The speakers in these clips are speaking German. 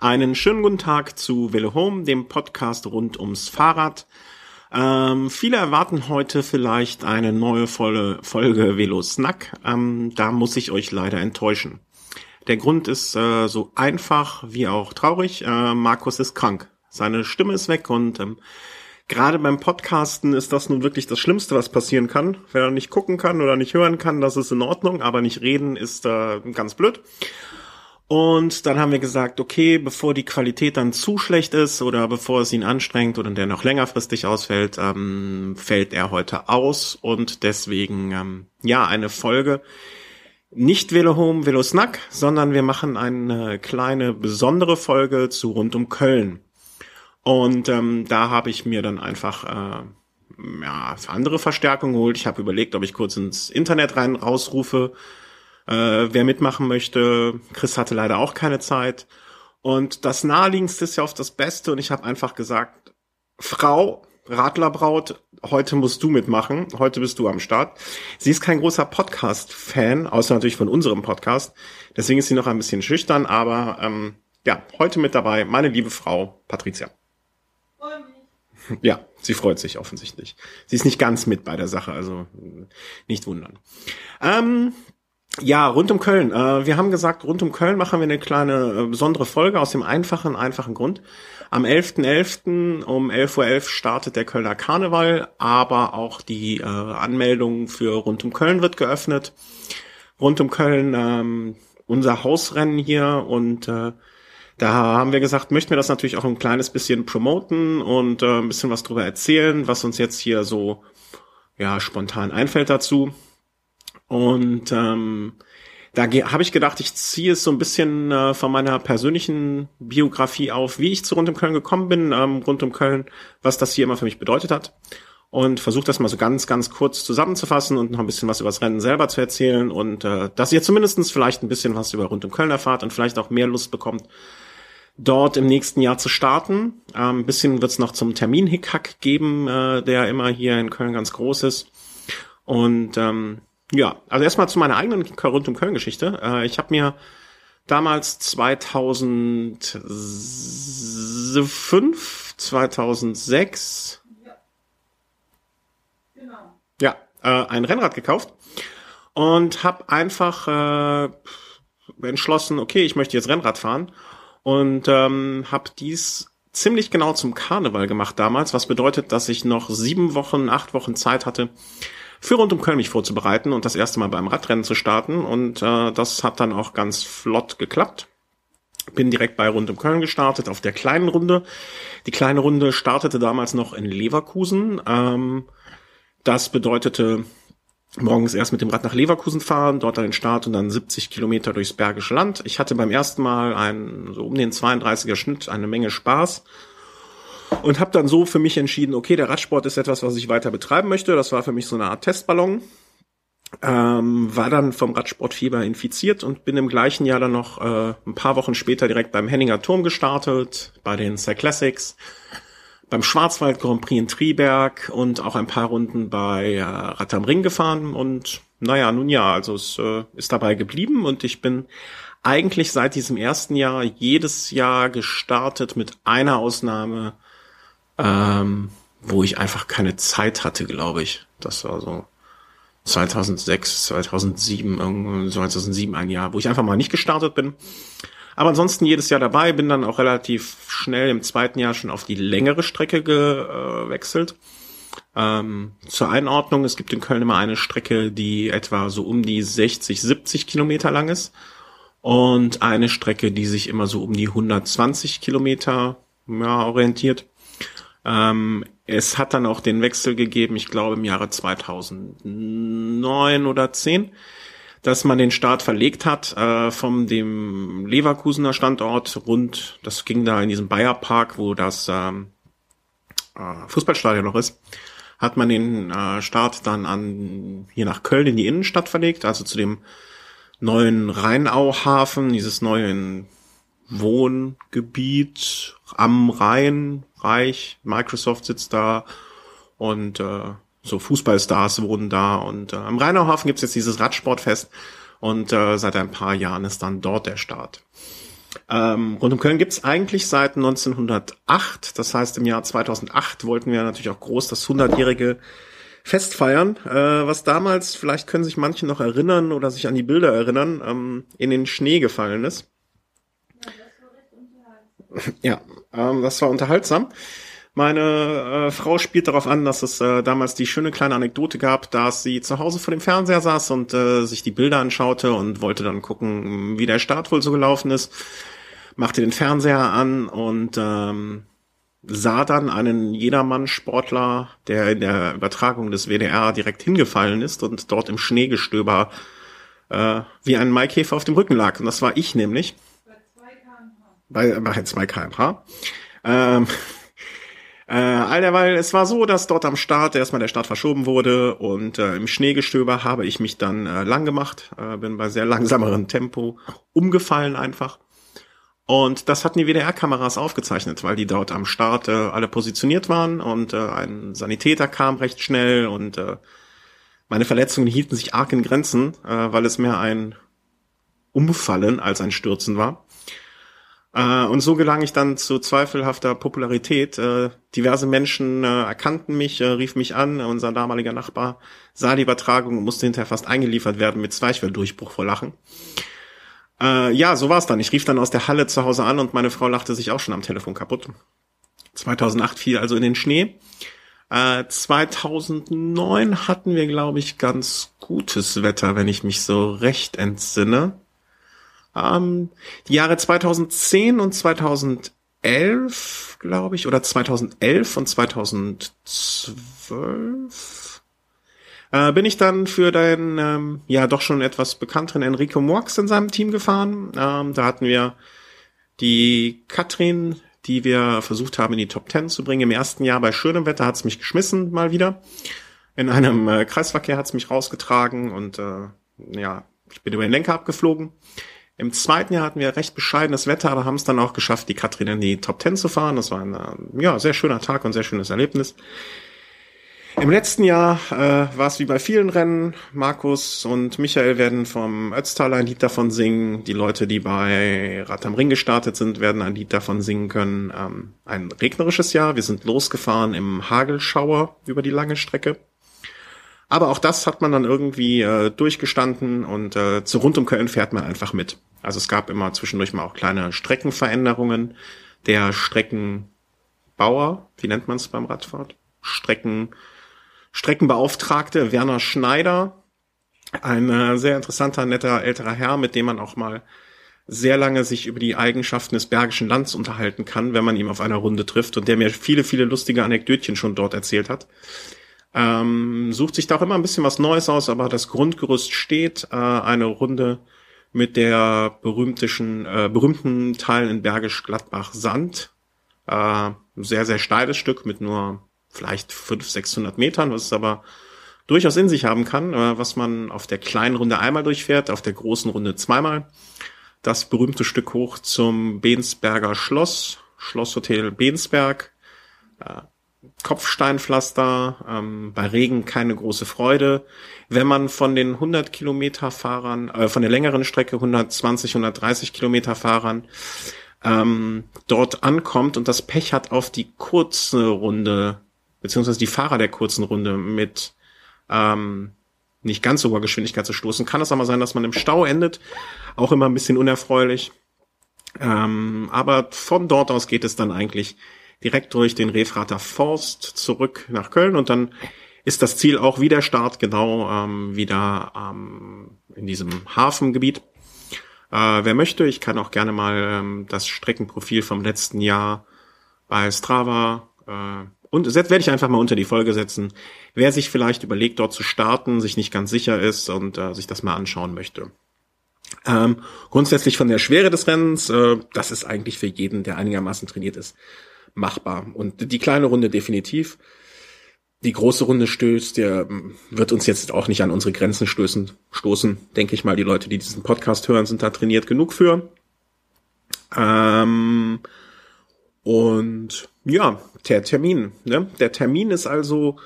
Einen schönen guten Tag zu Wille Home, dem Podcast rund ums Fahrrad. Ähm, viele erwarten heute vielleicht eine neue volle Folge Velo Snack. Ähm, da muss ich euch leider enttäuschen. Der Grund ist äh, so einfach wie auch traurig. Äh, Markus ist krank. Seine Stimme ist weg und ähm, gerade beim Podcasten ist das nun wirklich das Schlimmste, was passieren kann. Wenn er nicht gucken kann oder nicht hören kann, das ist in Ordnung, aber nicht reden ist äh, ganz blöd. Und dann haben wir gesagt, okay, bevor die Qualität dann zu schlecht ist oder bevor es ihn anstrengt oder der noch längerfristig ausfällt, ähm, fällt er heute aus und deswegen ähm, ja eine Folge nicht Velo Home, Velo Snack, sondern wir machen eine kleine besondere Folge zu rund um Köln. Und ähm, da habe ich mir dann einfach äh, ja, andere Verstärkung geholt. Ich habe überlegt, ob ich kurz ins Internet rein rausrufe äh, wer mitmachen möchte. Chris hatte leider auch keine Zeit. Und das naheliegendste ist ja oft das Beste. Und ich habe einfach gesagt, Frau, Radlerbraut, heute musst du mitmachen. Heute bist du am Start. Sie ist kein großer Podcast-Fan, außer natürlich von unserem Podcast. Deswegen ist sie noch ein bisschen schüchtern, aber ähm, ja, heute mit dabei meine liebe Frau Patricia. Ja, sie freut sich offensichtlich. Sie ist nicht ganz mit bei der Sache, also nicht wundern. Ähm, ja, rund um Köln. Äh, wir haben gesagt, rund um Köln machen wir eine kleine äh, besondere Folge aus dem einfachen, einfachen Grund. Am 11.11. .11. um 11.11 Uhr startet der Kölner Karneval, aber auch die äh, Anmeldung für rund um Köln wird geöffnet. Rund um Köln ähm, unser Hausrennen hier und da haben wir gesagt, möchten wir das natürlich auch ein kleines bisschen promoten und ein bisschen was drüber erzählen, was uns jetzt hier so ja spontan einfällt dazu. Und ähm, da habe ich gedacht, ich ziehe es so ein bisschen äh, von meiner persönlichen Biografie auf, wie ich zu Rund um Köln gekommen bin, ähm, Rund um Köln, was das hier immer für mich bedeutet hat. Und versuche das mal so ganz, ganz kurz zusammenzufassen und noch ein bisschen was über das Rennen selber zu erzählen und äh, dass ihr zumindestens vielleicht ein bisschen was über Rund um Köln erfahrt und vielleicht auch mehr Lust bekommt, dort im nächsten Jahr zu starten. Ähm, ein bisschen wird es noch zum Termin-Hickhack geben, äh, der immer hier in Köln ganz groß ist. Und ähm, ja, also erstmal zu meiner eigenen rund um Köln-Geschichte. Äh, ich habe mir damals 2005, 2006 ja, genau. ja äh, ein Rennrad gekauft und habe einfach äh, entschlossen, okay, ich möchte jetzt Rennrad fahren und ähm, habe dies ziemlich genau zum Karneval gemacht damals, was bedeutet, dass ich noch sieben Wochen, acht Wochen Zeit hatte, für rund um Köln mich vorzubereiten und das erste Mal beim Radrennen zu starten. Und äh, das hat dann auch ganz flott geklappt. Bin direkt bei rund um Köln gestartet, auf der kleinen Runde. Die kleine Runde startete damals noch in Leverkusen. Ähm, das bedeutete morgens erst mit dem Rad nach Leverkusen fahren, dort an den Start und dann 70 Kilometer durchs Bergische Land. Ich hatte beim ersten Mal einen, so um den 32er Schnitt eine Menge Spaß und habe dann so für mich entschieden, okay, der Radsport ist etwas, was ich weiter betreiben möchte. Das war für mich so eine Art Testballon. Ähm, war dann vom Radsportfieber infiziert und bin im gleichen Jahr dann noch äh, ein paar Wochen später direkt beim Henninger Turm gestartet, bei den Cyclassics, beim Schwarzwald Grand Prix in Triberg und auch ein paar Runden bei äh, Rad am Ring gefahren und naja, nun ja, also es äh, ist dabei geblieben und ich bin eigentlich seit diesem ersten Jahr jedes Jahr gestartet mit einer Ausnahme ähm, wo ich einfach keine Zeit hatte, glaube ich. Das war so 2006, 2007, 2007 ein Jahr, wo ich einfach mal nicht gestartet bin. Aber ansonsten jedes Jahr dabei, bin dann auch relativ schnell im zweiten Jahr schon auf die längere Strecke gewechselt. Ähm, zur Einordnung, es gibt in Köln immer eine Strecke, die etwa so um die 60, 70 Kilometer lang ist und eine Strecke, die sich immer so um die 120 Kilometer ja, orientiert. Ähm, es hat dann auch den Wechsel gegeben, ich glaube im Jahre 2009 oder 10, dass man den Start verlegt hat äh, vom dem Leverkusener Standort rund, das ging da in diesem Bayerpark, wo das ähm, äh, Fußballstadion noch ist, hat man den äh, Start dann an hier nach Köln in die Innenstadt verlegt, also zu dem neuen Rheinauhafen, dieses neue Wohngebiet am Rhein, reich. Microsoft sitzt da und äh, so Fußballstars wohnen da. Und äh, am Rheinauhafen gibt's jetzt dieses Radsportfest und äh, seit ein paar Jahren ist dann dort der Start. Ähm, rund um Köln gibt's eigentlich seit 1908. Das heißt, im Jahr 2008 wollten wir natürlich auch groß das 100-jährige Fest feiern, äh, was damals, vielleicht können sich manche noch erinnern oder sich an die Bilder erinnern, ähm, in den Schnee gefallen ist. Ja, ähm, das war unterhaltsam. Meine äh, Frau spielt darauf an, dass es äh, damals die schöne kleine Anekdote gab, dass sie zu Hause vor dem Fernseher saß und äh, sich die Bilder anschaute und wollte dann gucken, wie der Start wohl so gelaufen ist. Machte den Fernseher an und ähm, sah dann einen Jedermann-Sportler, der in der Übertragung des WDR direkt hingefallen ist und dort im Schneegestöber äh, wie ein Maikäfer auf dem Rücken lag. Und das war ich nämlich. Bei 2 kmh. Bei, bei 2 kmh. Ähm, äh, all derweil, es war so, dass dort am Start erstmal der Start verschoben wurde und äh, im Schneegestöber habe ich mich dann äh, lang gemacht, äh, bin bei sehr langsamerem Tempo umgefallen einfach und das hatten die WDR-Kameras aufgezeichnet, weil die dort am Start äh, alle positioniert waren und äh, ein Sanitäter kam recht schnell und äh, meine Verletzungen hielten sich arg in Grenzen, äh, weil es mehr ein Umfallen als ein Stürzen war. Äh, und so gelang ich dann zu zweifelhafter Popularität. Äh, diverse Menschen äh, erkannten mich, rief mich an. Unser damaliger Nachbar sah die Übertragung und musste hinterher fast eingeliefert werden mit Zweichfelldurchbruch vor Lachen. Ja, so war es dann. Ich rief dann aus der Halle zu Hause an und meine Frau lachte sich auch schon am Telefon kaputt. 2008 fiel also in den Schnee. Äh, 2009 hatten wir, glaube ich, ganz gutes Wetter, wenn ich mich so recht entsinne. Ähm, die Jahre 2010 und 2011, glaube ich, oder 2011 und 2012 äh, bin ich dann für den ähm, ja doch schon etwas bekannteren Enrico Morx in seinem Team gefahren. Ähm, da hatten wir die Katrin, die wir versucht haben in die Top Ten zu bringen. Im ersten Jahr bei schönem Wetter hat's mich geschmissen mal wieder. In einem äh, Kreisverkehr hat's mich rausgetragen und äh, ja, ich bin über den Lenker abgeflogen. Im zweiten Jahr hatten wir recht bescheidenes Wetter, aber haben es dann auch geschafft, die Katrin in die Top Ten zu fahren. Das war ein äh, ja, sehr schöner Tag und sehr schönes Erlebnis. Im letzten Jahr äh, war es wie bei vielen Rennen. Markus und Michael werden vom Ötztaler ein Lied davon singen. Die Leute, die bei Rad am Ring gestartet sind, werden ein Lied davon singen können. Ähm, ein regnerisches Jahr. Wir sind losgefahren im Hagelschauer über die lange Strecke. Aber auch das hat man dann irgendwie äh, durchgestanden und äh, zu rund um Köln fährt man einfach mit. Also es gab immer zwischendurch mal auch kleine Streckenveränderungen. Der Streckenbauer, wie nennt man es beim Radfahrt? Strecken Streckenbeauftragte Werner Schneider, ein äh, sehr interessanter, netter älterer Herr, mit dem man auch mal sehr lange sich über die Eigenschaften des Bergischen Lands unterhalten kann, wenn man ihn auf einer Runde trifft und der mir viele, viele lustige Anekdötchen schon dort erzählt hat. Ähm, sucht sich da auch immer ein bisschen was Neues aus, aber das Grundgerüst steht. Äh, eine Runde mit der berühmtischen, äh, berühmten Teil in Bergisch Gladbach Sand. Äh, sehr, sehr steiles Stück mit nur vielleicht 500, 600 Metern, was es aber durchaus in sich haben kann, äh, was man auf der kleinen Runde einmal durchfährt, auf der großen Runde zweimal. Das berühmte Stück hoch zum Bensberger Schloss, Schlosshotel Bensberg, äh, Kopfsteinpflaster, ähm, bei Regen keine große Freude. Wenn man von den 100 Kilometer Fahrern, äh, von der längeren Strecke 120, 130 Kilometer Fahrern ähm, dort ankommt und das Pech hat, auf die kurze Runde beziehungsweise die Fahrer der kurzen Runde mit ähm, nicht ganz so hoher Geschwindigkeit zu stoßen, kann es aber sein, dass man im Stau endet. Auch immer ein bisschen unerfreulich. Ähm, aber von dort aus geht es dann eigentlich direkt durch den Refrater Forst zurück nach Köln und dann ist das Ziel auch wie der Start genau ähm, wieder ähm, in diesem Hafengebiet. Äh, wer möchte, ich kann auch gerne mal ähm, das Streckenprofil vom letzten Jahr bei Strava äh, und das werde ich einfach mal unter die Folge setzen. Wer sich vielleicht überlegt, dort zu starten, sich nicht ganz sicher ist und äh, sich das mal anschauen möchte. Ähm, grundsätzlich von der Schwere des Rennens, äh, das ist eigentlich für jeden, der einigermaßen trainiert ist, machbar. Und die kleine Runde definitiv. Die große Runde stößt, der wird uns jetzt auch nicht an unsere Grenzen stößen, stoßen. Denke ich mal, die Leute, die diesen Podcast hören, sind da trainiert genug für. Ähm, und ja, der Termin. Ne? Der Termin ist also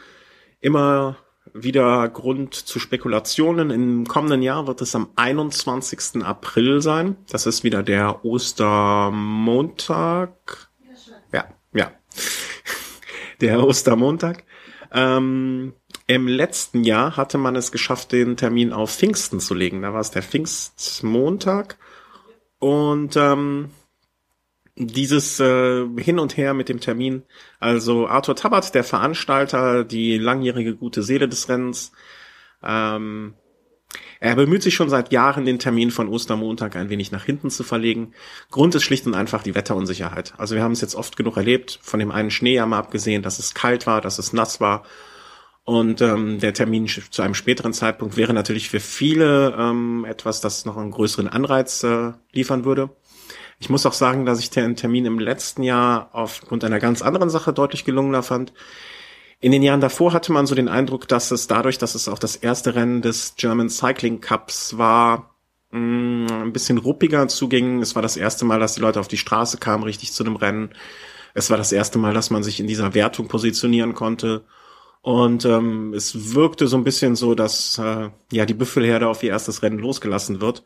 immer wieder Grund zu Spekulationen. Im kommenden Jahr wird es am 21. April sein. Das ist wieder der Ostermontag. Der Ostermontag. Ähm, Im letzten Jahr hatte man es geschafft, den Termin auf Pfingsten zu legen. Da war es der Pfingstmontag. Und ähm, dieses äh, Hin und Her mit dem Termin. Also Arthur Tabat, der Veranstalter, die langjährige gute Seele des Rennens, ähm, er bemüht sich schon seit Jahren, den Termin von Ostermontag ein wenig nach hinten zu verlegen. Grund ist schlicht und einfach die Wetterunsicherheit. Also wir haben es jetzt oft genug erlebt, von dem einen Schnee haben wir abgesehen, dass es kalt war, dass es nass war. Und ähm, der Termin zu einem späteren Zeitpunkt wäre natürlich für viele ähm, etwas, das noch einen größeren Anreiz äh, liefern würde. Ich muss auch sagen, dass ich den Termin im letzten Jahr aufgrund einer ganz anderen Sache deutlich gelungener fand. In den Jahren davor hatte man so den Eindruck, dass es dadurch, dass es auch das erste Rennen des German Cycling Cups war, mm, ein bisschen ruppiger zuging. Es war das erste Mal, dass die Leute auf die Straße kamen, richtig zu einem Rennen. Es war das erste Mal, dass man sich in dieser Wertung positionieren konnte. Und ähm, es wirkte so ein bisschen so, dass äh, ja die Büffelherde auf ihr erstes Rennen losgelassen wird.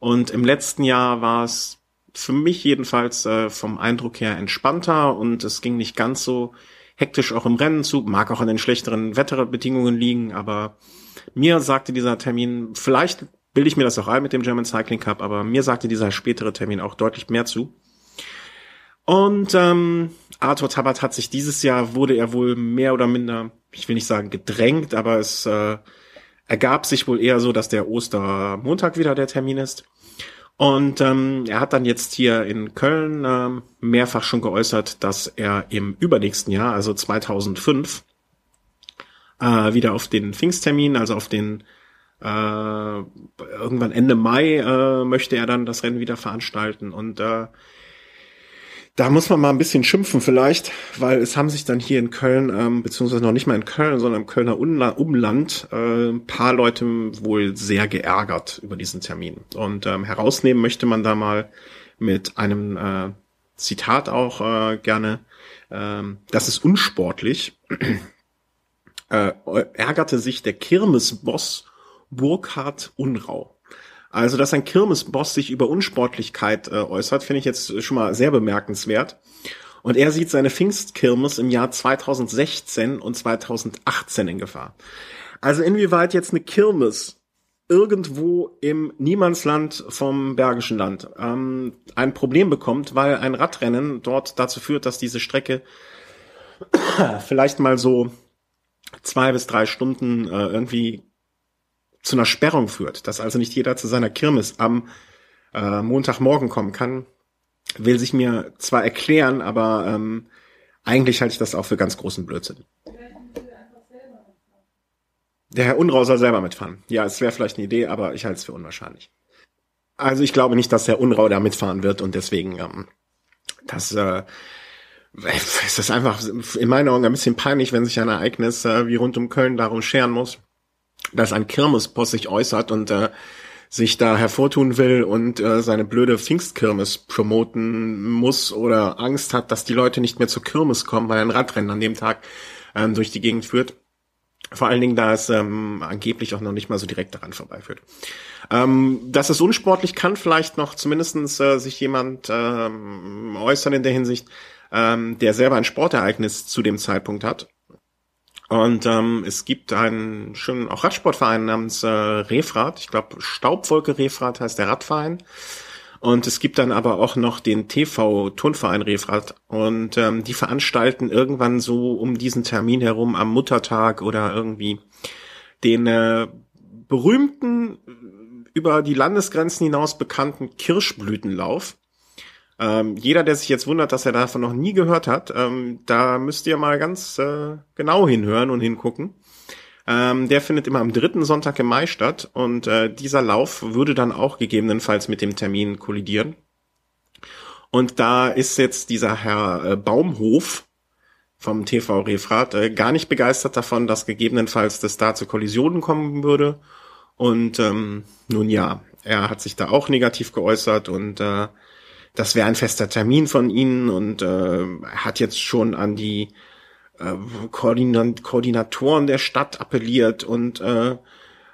Und im letzten Jahr war es für mich jedenfalls äh, vom Eindruck her entspannter und es ging nicht ganz so hektisch auch im Rennen zu, mag auch an den schlechteren Wetterbedingungen liegen, aber mir sagte dieser Termin, vielleicht bilde ich mir das auch ein mit dem German Cycling Cup, aber mir sagte dieser spätere Termin auch deutlich mehr zu. Und ähm, Arthur Tabat hat sich dieses Jahr, wurde er wohl mehr oder minder, ich will nicht sagen gedrängt, aber es äh, ergab sich wohl eher so, dass der Ostermontag wieder der Termin ist. Und ähm, er hat dann jetzt hier in Köln ähm, mehrfach schon geäußert, dass er im übernächsten Jahr, also 2005, äh, wieder auf den Pfingsttermin, also auf den äh, irgendwann Ende Mai äh, möchte er dann das Rennen wieder veranstalten. Und äh, da muss man mal ein bisschen schimpfen vielleicht, weil es haben sich dann hier in Köln, ähm, beziehungsweise noch nicht mal in Köln, sondern im Kölner Umland, äh, ein paar Leute wohl sehr geärgert über diesen Termin. Und ähm, herausnehmen möchte man da mal mit einem äh, Zitat auch äh, gerne, ähm, das ist unsportlich, äh, ärgerte sich der Kirmesboss Burkhard Unrau. Also, dass ein Kirmesboss sich über Unsportlichkeit äh, äußert, finde ich jetzt schon mal sehr bemerkenswert. Und er sieht seine Pfingstkirmes im Jahr 2016 und 2018 in Gefahr. Also inwieweit jetzt eine Kirmes irgendwo im Niemandsland vom Bergischen Land ähm, ein Problem bekommt, weil ein Radrennen dort dazu führt, dass diese Strecke vielleicht mal so zwei bis drei Stunden äh, irgendwie zu einer Sperrung führt, dass also nicht jeder zu seiner Kirmes am äh, Montagmorgen kommen kann, will sich mir zwar erklären, aber ähm, eigentlich halte ich das auch für ganz großen Blödsinn. Der Herr Unrau soll selber mitfahren. Ja, es wäre vielleicht eine Idee, aber ich halte es für unwahrscheinlich. Also ich glaube nicht, dass Herr Unrau da mitfahren wird und deswegen ähm, das äh, es ist einfach in meinen Augen ein bisschen peinlich, wenn sich ein Ereignis äh, wie rund um Köln darum scheren muss dass ein Kirmesboss sich äußert und äh, sich da hervortun will und äh, seine blöde Pfingstkirmes promoten muss oder Angst hat, dass die Leute nicht mehr zur Kirmes kommen, weil ein Radrennen an dem Tag ähm, durch die Gegend führt. Vor allen Dingen, da es ähm, angeblich auch noch nicht mal so direkt daran vorbeiführt. Ähm, dass es unsportlich kann vielleicht noch zumindestens äh, sich jemand ähm, äußern in der Hinsicht, ähm, der selber ein Sportereignis zu dem Zeitpunkt hat und ähm, es gibt einen schönen auch Radsportverein namens äh, Refrat. Ich glaube, Staubwolke Refrat heißt der Radverein. Und es gibt dann aber auch noch den TV Turnverein Refrat. Und ähm, die veranstalten irgendwann so um diesen Termin herum am Muttertag oder irgendwie den äh, berühmten über die Landesgrenzen hinaus bekannten Kirschblütenlauf. Ähm, jeder, der sich jetzt wundert, dass er davon noch nie gehört hat, ähm, da müsst ihr mal ganz äh, genau hinhören und hingucken. Ähm, der findet immer am dritten Sonntag im Mai statt und äh, dieser Lauf würde dann auch gegebenenfalls mit dem Termin kollidieren. Und da ist jetzt dieser Herr äh, Baumhof vom TV Refrat äh, gar nicht begeistert davon, dass gegebenenfalls das da zu Kollisionen kommen würde. Und ähm, nun ja, er hat sich da auch negativ geäußert und äh, das wäre ein fester Termin von ihnen und äh, hat jetzt schon an die äh, Koordinatoren der Stadt appelliert und äh,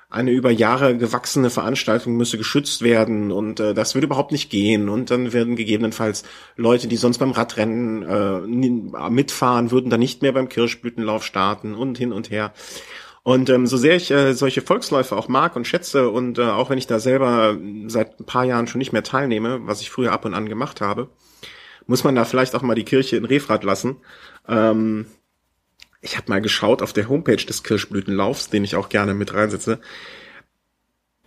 eine über Jahre gewachsene Veranstaltung müsse geschützt werden und äh, das würde überhaupt nicht gehen und dann werden gegebenenfalls Leute, die sonst beim Radrennen äh, mitfahren, würden dann nicht mehr beim Kirschblütenlauf starten und hin und her. Und ähm, so sehr ich äh, solche Volksläufe auch mag und schätze und äh, auch wenn ich da selber seit ein paar Jahren schon nicht mehr teilnehme, was ich früher ab und an gemacht habe, muss man da vielleicht auch mal die Kirche in Refrat lassen. Ähm, ich habe mal geschaut auf der Homepage des Kirschblütenlaufs, den ich auch gerne mit reinsetze.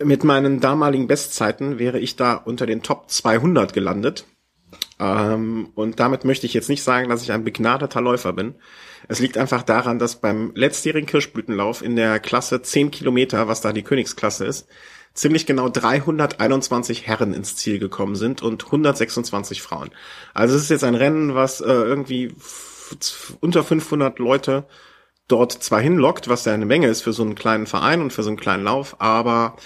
Mit meinen damaligen Bestzeiten wäre ich da unter den Top 200 gelandet. Ähm, und damit möchte ich jetzt nicht sagen, dass ich ein begnadeter Läufer bin. Es liegt einfach daran, dass beim letztjährigen Kirschblütenlauf in der Klasse 10 Kilometer, was da die Königsklasse ist, ziemlich genau 321 Herren ins Ziel gekommen sind und 126 Frauen. Also es ist jetzt ein Rennen, was äh, irgendwie unter 500 Leute dort zwar hinlockt, was ja eine Menge ist für so einen kleinen Verein und für so einen kleinen Lauf, aber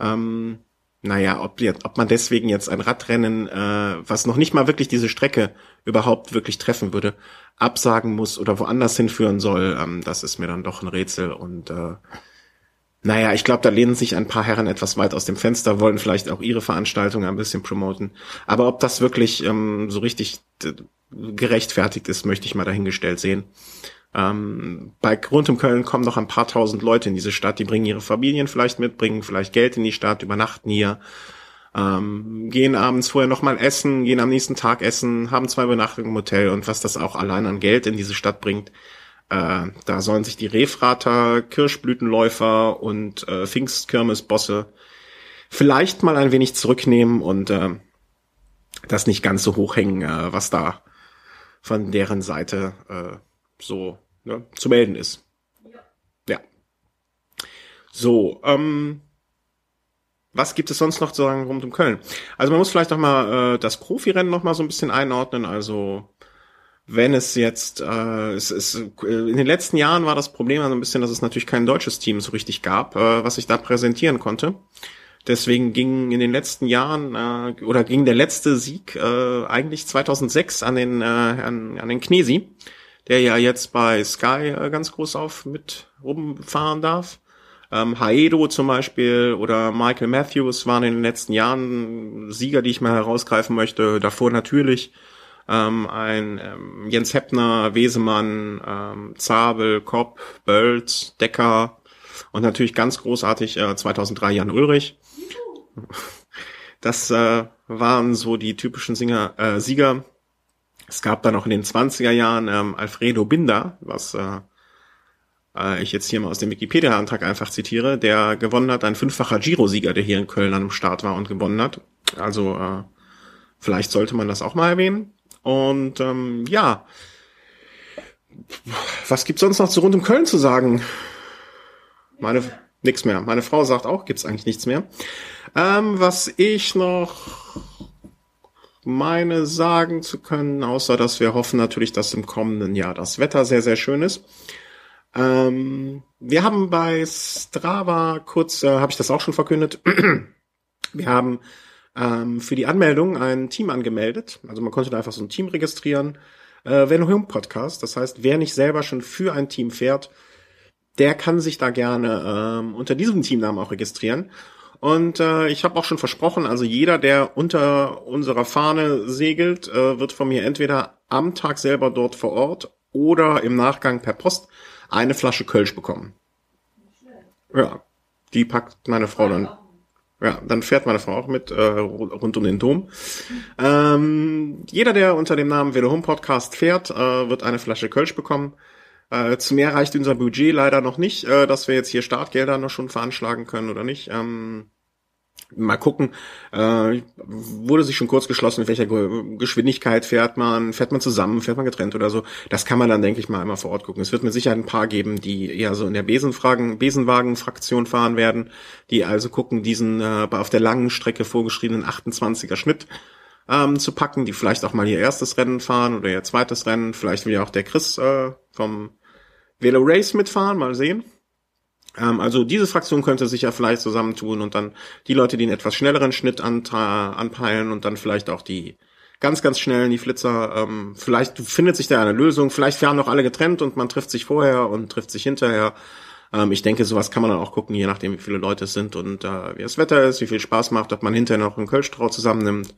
ähm, naja, ob, ob man deswegen jetzt ein Radrennen, äh, was noch nicht mal wirklich diese Strecke überhaupt wirklich treffen würde, absagen muss oder woanders hinführen soll, ähm, das ist mir dann doch ein Rätsel und äh, naja, ich glaube, da lehnen sich ein paar Herren etwas weit aus dem Fenster, wollen vielleicht auch ihre Veranstaltung ein bisschen promoten. Aber ob das wirklich ähm, so richtig gerechtfertigt ist, möchte ich mal dahingestellt sehen. Ähm, bei rund um Köln kommen noch ein paar tausend Leute in diese Stadt, die bringen ihre Familien vielleicht mit, bringen vielleicht Geld in die Stadt, übernachten hier, ähm, gehen abends vorher nochmal essen, gehen am nächsten Tag essen, haben zwei Übernachtungen im Hotel. Und was das auch allein an Geld in diese Stadt bringt, äh, da sollen sich die Refrater, Kirschblütenläufer und äh, Pfingstkirmesbosse vielleicht mal ein wenig zurücknehmen und äh, das nicht ganz so hochhängen, äh, was da von deren Seite äh, so ne, zu melden ist. Ja. ja. So, ähm, was gibt es sonst noch zu sagen rund um Köln? Also man muss vielleicht noch mal äh, das Profirennen noch mal so ein bisschen einordnen. Also wenn es jetzt, äh, es, äh, in den letzten Jahren war das Problem also ein bisschen, dass es natürlich kein deutsches Team so richtig gab, äh, was ich da präsentieren konnte. Deswegen ging in den letzten Jahren äh, oder ging der letzte Sieg äh, eigentlich 2006 an den äh, an, an den Knesi, der ja jetzt bei Sky äh, ganz groß auf mit rumfahren darf. Ähm, Haedo zum Beispiel oder Michael Matthews waren in den letzten Jahren Sieger, die ich mal herausgreifen möchte. Davor natürlich ähm, ein ähm, Jens Heppner, Wesemann, ähm, Zabel, Kopp, Bölz, Decker und natürlich ganz großartig äh, 2003 Jan Ulrich. Das äh, waren so die typischen Singer, äh, Sieger. Es gab dann auch in den 20er Jahren ähm, Alfredo Binder, was äh, äh, ich jetzt hier mal aus dem Wikipedia-Antrag einfach zitiere, der gewonnen hat, ein fünffacher Giro-Sieger, der hier in Köln am Start war und gewonnen hat. Also äh, vielleicht sollte man das auch mal erwähnen. Und ähm, ja, was gibt's sonst noch zu rund um Köln zu sagen? Meine Nix mehr. Meine Frau sagt auch, gibt's eigentlich nichts mehr. Ähm, was ich noch meine sagen zu können, außer dass wir hoffen natürlich, dass im kommenden Jahr das Wetter sehr, sehr schön ist. Ähm, wir haben bei Strava kurz, äh, habe ich das auch schon verkündet, wir haben ähm, für die Anmeldung ein Team angemeldet. Also man konnte da einfach so ein Team registrieren. Äh, Van Home Podcast. Das heißt, wer nicht selber schon für ein Team fährt, der kann sich da gerne ähm, unter diesem Teamnamen auch registrieren. Und äh, ich habe auch schon versprochen, also jeder, der unter unserer Fahne segelt, äh, wird von mir entweder am Tag selber dort vor Ort oder im Nachgang per Post eine Flasche Kölsch bekommen. Ja, die packt meine Frau dann. Ja, dann fährt meine Frau auch mit äh, rund um den Dom. Ähm, jeder, der unter dem Namen Velo Home Podcast fährt, äh, wird eine Flasche Kölsch bekommen. Äh, zu mehr reicht unser Budget leider noch nicht, äh, dass wir jetzt hier Startgelder noch schon veranschlagen können oder nicht. Ähm, mal gucken. Äh, wurde sich schon kurz geschlossen, in welcher Geschwindigkeit fährt man, fährt man zusammen, fährt man getrennt oder so. Das kann man dann, denke ich mal, immer vor Ort gucken. Es wird mit Sicherheit ein paar geben, die eher so in der Besenfragen, Besenwagen-Fraktion fahren werden, die also gucken, diesen äh, auf der langen Strecke vorgeschriebenen 28er Schnitt ähm, zu packen, die vielleicht auch mal ihr erstes Rennen fahren oder ihr zweites Rennen. Vielleicht will ja auch der Chris äh, vom Velo Race mitfahren, mal sehen. Ähm, also diese Fraktion könnte sich ja vielleicht zusammentun und dann die Leute, die einen etwas schnelleren Schnitt anpeilen und dann vielleicht auch die ganz, ganz schnell in die Flitzer. Ähm, vielleicht findet sich da eine Lösung. Vielleicht fahren noch alle getrennt und man trifft sich vorher und trifft sich hinterher. Ähm, ich denke, sowas kann man dann auch gucken, je nachdem, wie viele Leute es sind und äh, wie das Wetter ist, wie viel Spaß macht, ob man hinterher noch einen Kölschtrau zusammennimmt.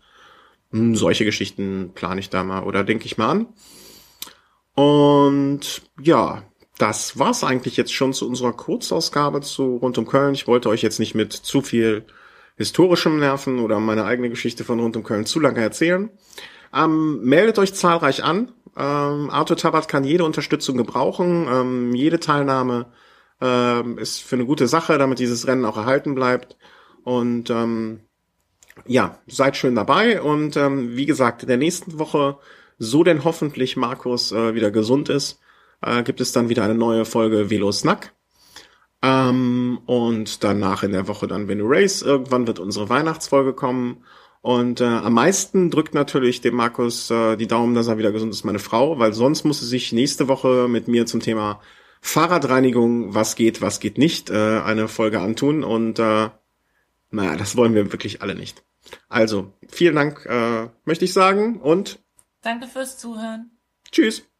Hm, solche Geschichten plane ich da mal oder denke ich mal an. Und ja, das war's eigentlich jetzt schon zu unserer Kurzausgabe zu rund um Köln. Ich wollte euch jetzt nicht mit zu viel historischem Nerven oder meine eigene Geschichte von rund um Köln zu lange erzählen. Ähm, meldet euch zahlreich an. Ähm, Arthur Tabat kann jede Unterstützung gebrauchen. Ähm, jede Teilnahme ähm, ist für eine gute Sache, damit dieses Rennen auch erhalten bleibt. Und ähm, ja, seid schön dabei. Und ähm, wie gesagt, in der nächsten Woche, so denn hoffentlich Markus äh, wieder gesund ist, äh, gibt es dann wieder eine neue Folge Velo Snack. Ähm, und danach in der Woche dann Venu Race. Irgendwann wird unsere Weihnachtsfolge kommen. Und äh, am meisten drückt natürlich dem Markus äh, die Daumen, dass er wieder gesund ist, meine Frau, weil sonst muss sie sich nächste Woche mit mir zum Thema Fahrradreinigung, was geht, was geht nicht, äh, eine Folge antun. Und äh, naja, das wollen wir wirklich alle nicht. Also, vielen Dank, äh, möchte ich sagen und Danke fürs Zuhören. Tschüss. Tschüss.